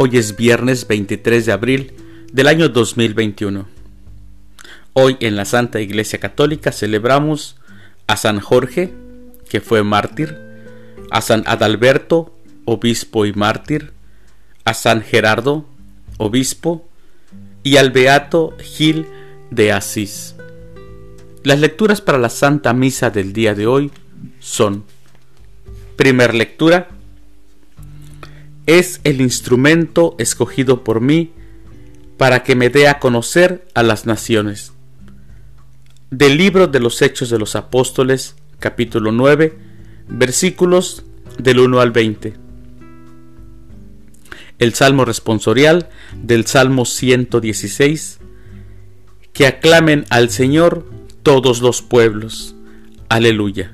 Hoy es viernes 23 de abril del año 2021. Hoy en la Santa Iglesia Católica celebramos a San Jorge, que fue mártir, a San Adalberto, obispo y mártir, a San Gerardo, obispo, y al Beato Gil de Asís. Las lecturas para la Santa Misa del día de hoy son, primer lectura, es el instrumento escogido por mí para que me dé a conocer a las naciones. Del libro de los Hechos de los Apóstoles, capítulo 9, versículos del 1 al 20. El Salmo responsorial del Salmo 116. Que aclamen al Señor todos los pueblos. Aleluya.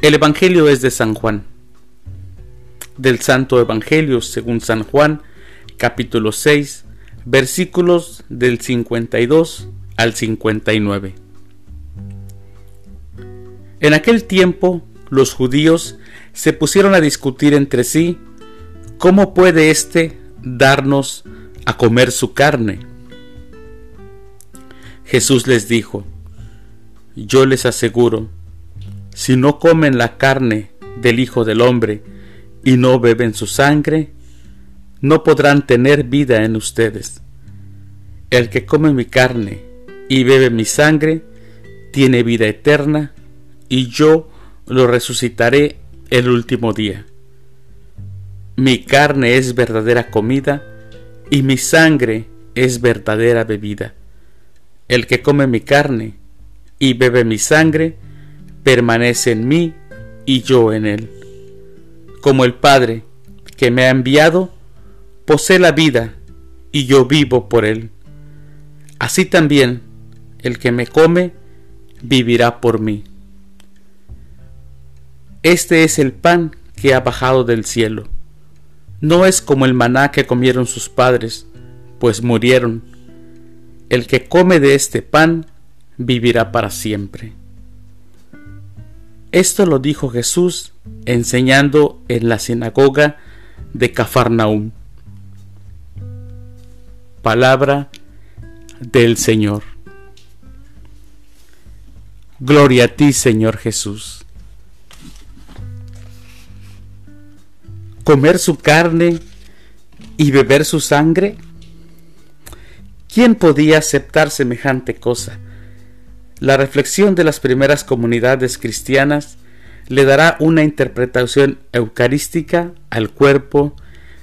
El Evangelio es de San Juan del Santo Evangelio según San Juan, capítulo 6, versículos del 52 al 59. En aquel tiempo los judíos se pusieron a discutir entre sí cómo puede éste darnos a comer su carne. Jesús les dijo, yo les aseguro, si no comen la carne del Hijo del Hombre y no beben su sangre, no podrán tener vida en ustedes. El que come mi carne y bebe mi sangre, tiene vida eterna, y yo lo resucitaré el último día. Mi carne es verdadera comida, y mi sangre es verdadera bebida. El que come mi carne y bebe mi sangre, permanece en mí y yo en él como el Padre que me ha enviado, posee la vida y yo vivo por él. Así también el que me come vivirá por mí. Este es el pan que ha bajado del cielo. No es como el maná que comieron sus padres, pues murieron. El que come de este pan vivirá para siempre. Esto lo dijo Jesús enseñando en la sinagoga de Cafarnaúm. Palabra del Señor. Gloria a ti, Señor Jesús. Comer su carne y beber su sangre. ¿Quién podía aceptar semejante cosa? La reflexión de las primeras comunidades cristianas le dará una interpretación eucarística al cuerpo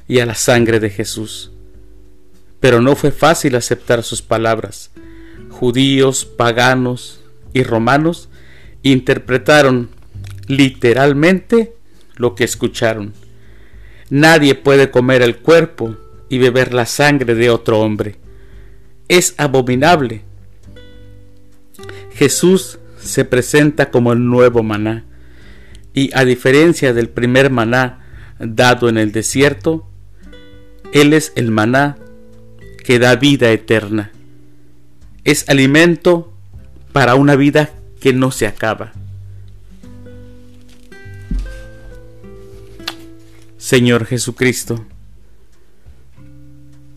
y a la sangre de Jesús. Pero no fue fácil aceptar sus palabras. Judíos, paganos y romanos interpretaron literalmente lo que escucharon. Nadie puede comer el cuerpo y beber la sangre de otro hombre. Es abominable Jesús se presenta como el nuevo maná y a diferencia del primer maná dado en el desierto, Él es el maná que da vida eterna. Es alimento para una vida que no se acaba. Señor Jesucristo,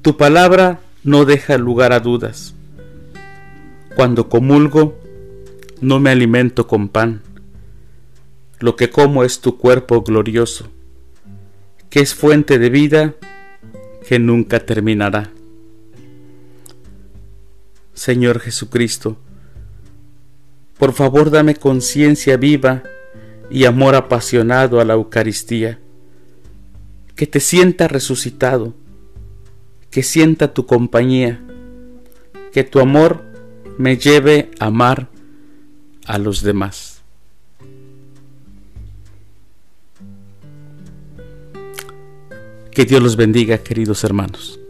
tu palabra no deja lugar a dudas. Cuando comulgo, no me alimento con pan. Lo que como es tu cuerpo glorioso, que es fuente de vida que nunca terminará. Señor Jesucristo, por favor dame conciencia viva y amor apasionado a la Eucaristía, que te sienta resucitado, que sienta tu compañía, que tu amor me lleve a amar a los demás. Que Dios los bendiga, queridos hermanos.